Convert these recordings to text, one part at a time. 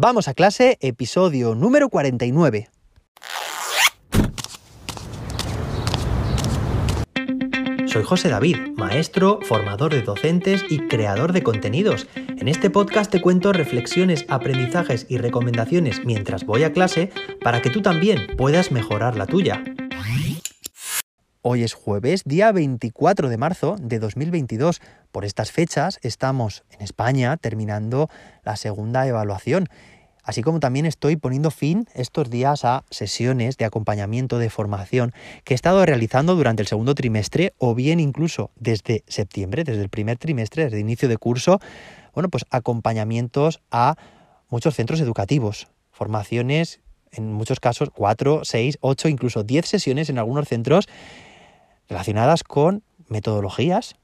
Vamos a clase, episodio número 49. Soy José David, maestro, formador de docentes y creador de contenidos. En este podcast te cuento reflexiones, aprendizajes y recomendaciones mientras voy a clase para que tú también puedas mejorar la tuya. Hoy es jueves, día 24 de marzo de 2022. Por estas fechas estamos en España terminando la segunda evaluación. Así como también estoy poniendo fin estos días a sesiones de acompañamiento de formación que he estado realizando durante el segundo trimestre o bien incluso desde septiembre, desde el primer trimestre, desde el inicio de curso, bueno, pues acompañamientos a muchos centros educativos, formaciones, en muchos casos, cuatro, seis, ocho, incluso diez sesiones en algunos centros relacionadas con metodologías,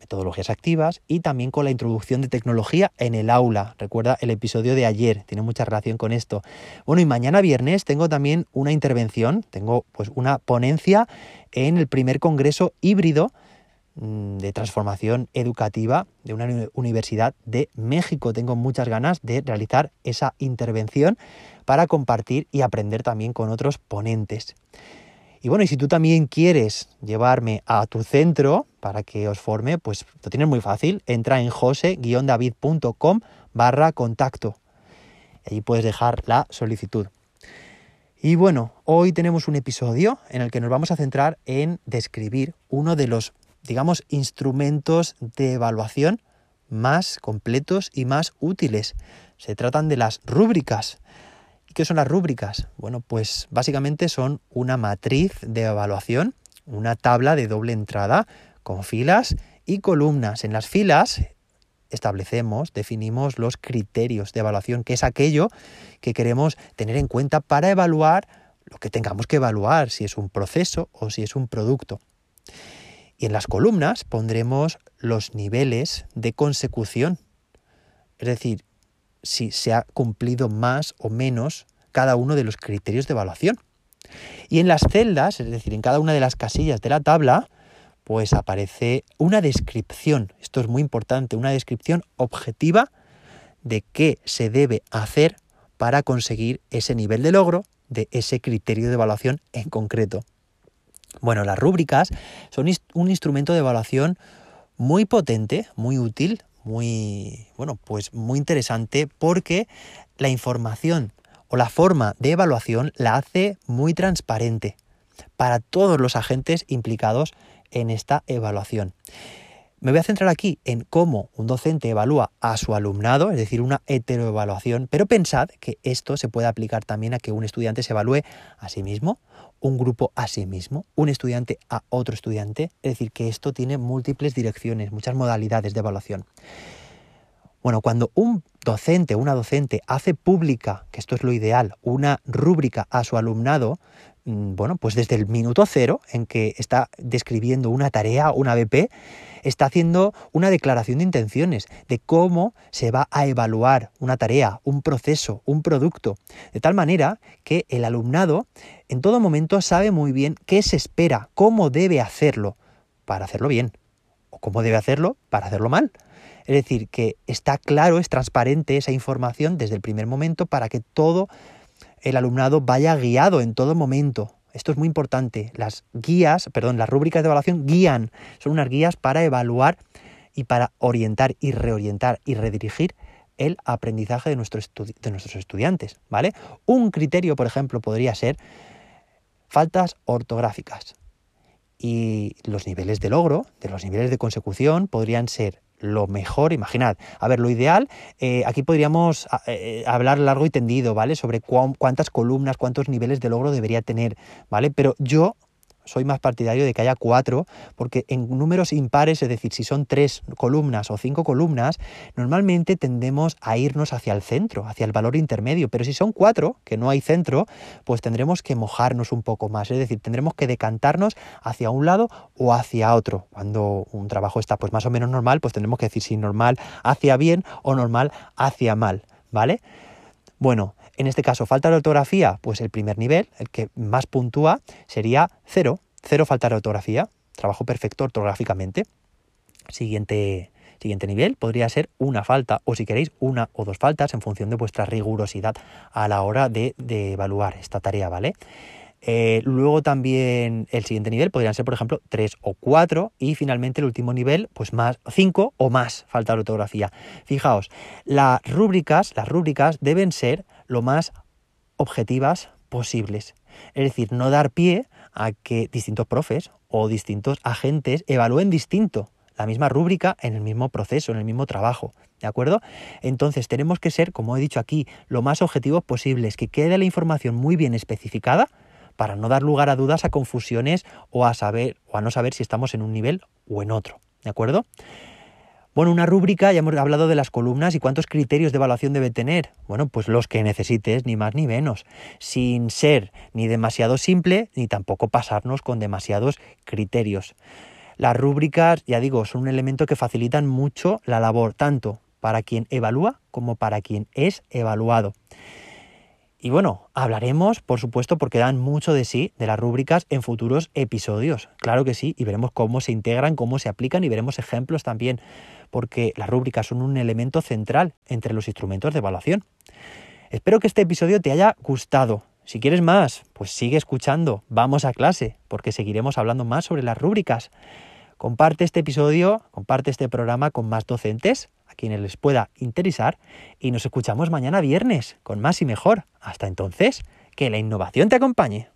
metodologías activas y también con la introducción de tecnología en el aula. Recuerda el episodio de ayer, tiene mucha relación con esto. Bueno, y mañana viernes tengo también una intervención, tengo pues una ponencia en el primer congreso híbrido mm, de transformación educativa de una universidad de México. Tengo muchas ganas de realizar esa intervención para compartir y aprender también con otros ponentes. Y bueno, y si tú también quieres llevarme a tu centro para que os forme, pues lo tienes muy fácil. Entra en jose-david.com barra contacto. Allí puedes dejar la solicitud. Y bueno, hoy tenemos un episodio en el que nos vamos a centrar en describir uno de los, digamos, instrumentos de evaluación más completos y más útiles. Se tratan de las rúbricas. ¿Y qué son las rúbricas? Bueno, pues básicamente son una matriz de evaluación, una tabla de doble entrada con filas y columnas. En las filas establecemos, definimos los criterios de evaluación, que es aquello que queremos tener en cuenta para evaluar lo que tengamos que evaluar, si es un proceso o si es un producto. Y en las columnas pondremos los niveles de consecución, es decir, si se ha cumplido más o menos cada uno de los criterios de evaluación. Y en las celdas, es decir, en cada una de las casillas de la tabla, pues aparece una descripción, esto es muy importante, una descripción objetiva de qué se debe hacer para conseguir ese nivel de logro de ese criterio de evaluación en concreto. Bueno, las rúbricas son un instrumento de evaluación muy potente, muy útil, muy, bueno, pues muy interesante porque la información o la forma de evaluación la hace muy transparente para todos los agentes implicados en esta evaluación. Me voy a centrar aquí en cómo un docente evalúa a su alumnado, es decir, una heteroevaluación, pero pensad que esto se puede aplicar también a que un estudiante se evalúe a sí mismo, un grupo a sí mismo, un estudiante a otro estudiante, es decir, que esto tiene múltiples direcciones, muchas modalidades de evaluación. Bueno, cuando un docente, una docente hace pública, que esto es lo ideal, una rúbrica a su alumnado, bueno, pues desde el minuto cero en que está describiendo una tarea, una BP, está haciendo una declaración de intenciones de cómo se va a evaluar una tarea, un proceso, un producto, de tal manera que el alumnado en todo momento sabe muy bien qué se espera, cómo debe hacerlo para hacerlo bien, o cómo debe hacerlo para hacerlo mal. Es decir, que está claro, es transparente esa información desde el primer momento para que todo el alumnado vaya guiado en todo momento. Esto es muy importante. Las guías, perdón, las rúbricas de evaluación guían, son unas guías para evaluar y para orientar y reorientar y redirigir el aprendizaje de, de nuestros estudiantes, ¿vale? Un criterio, por ejemplo, podría ser faltas ortográficas. Y los niveles de logro, de los niveles de consecución, podrían ser lo mejor, imaginad. A ver, lo ideal, eh, aquí podríamos eh, hablar largo y tendido, ¿vale? Sobre cuántas columnas, cuántos niveles de logro debería tener, ¿vale? Pero yo soy más partidario de que haya cuatro, porque en números impares, es decir, si son tres columnas o cinco columnas, normalmente tendemos a irnos hacia el centro, hacia el valor intermedio, pero si son cuatro, que no hay centro, pues tendremos que mojarnos un poco más, es decir, tendremos que decantarnos hacia un lado o hacia otro. Cuando un trabajo está pues más o menos normal, pues tendremos que decir si normal hacia bien o normal hacia mal, ¿vale? Bueno, en este caso, falta de ortografía, pues el primer nivel, el que más puntúa, sería cero. Cero falta de ortografía. Trabajo perfecto ortográficamente. Siguiente, Siguiente nivel podría ser una falta o si queréis una o dos faltas en función de vuestra rigurosidad a la hora de, evaluar esta tarea, ¿vale? Eh, luego también el siguiente nivel podrían ser, por ejemplo, 3 o 4 y finalmente el último nivel, pues más 5 o más falta de ortografía. Fijaos, las rúbricas, las rúbricas deben ser lo más objetivas posibles. Es decir, no dar pie a que distintos profes o distintos agentes evalúen distinto la misma rúbrica en el mismo proceso, en el mismo trabajo. ¿De acuerdo? Entonces tenemos que ser, como he dicho aquí, lo más objetivos posibles, que quede la información muy bien especificada para no dar lugar a dudas, a confusiones o a saber o a no saber si estamos en un nivel o en otro. ¿De acuerdo? Bueno, una rúbrica, ya hemos hablado de las columnas y cuántos criterios de evaluación debe tener. Bueno, pues los que necesites, ni más ni menos, sin ser ni demasiado simple, ni tampoco pasarnos con demasiados criterios. Las rúbricas, ya digo, son un elemento que facilitan mucho la labor, tanto para quien evalúa como para quien es evaluado. Y bueno, hablaremos, por supuesto, porque dan mucho de sí de las rúbricas en futuros episodios. Claro que sí, y veremos cómo se integran, cómo se aplican y veremos ejemplos también, porque las rúbricas son un elemento central entre los instrumentos de evaluación. Espero que este episodio te haya gustado. Si quieres más, pues sigue escuchando, vamos a clase, porque seguiremos hablando más sobre las rúbricas. Comparte este episodio, comparte este programa con más docentes a quienes les pueda interesar y nos escuchamos mañana viernes con más y mejor. Hasta entonces, que la innovación te acompañe.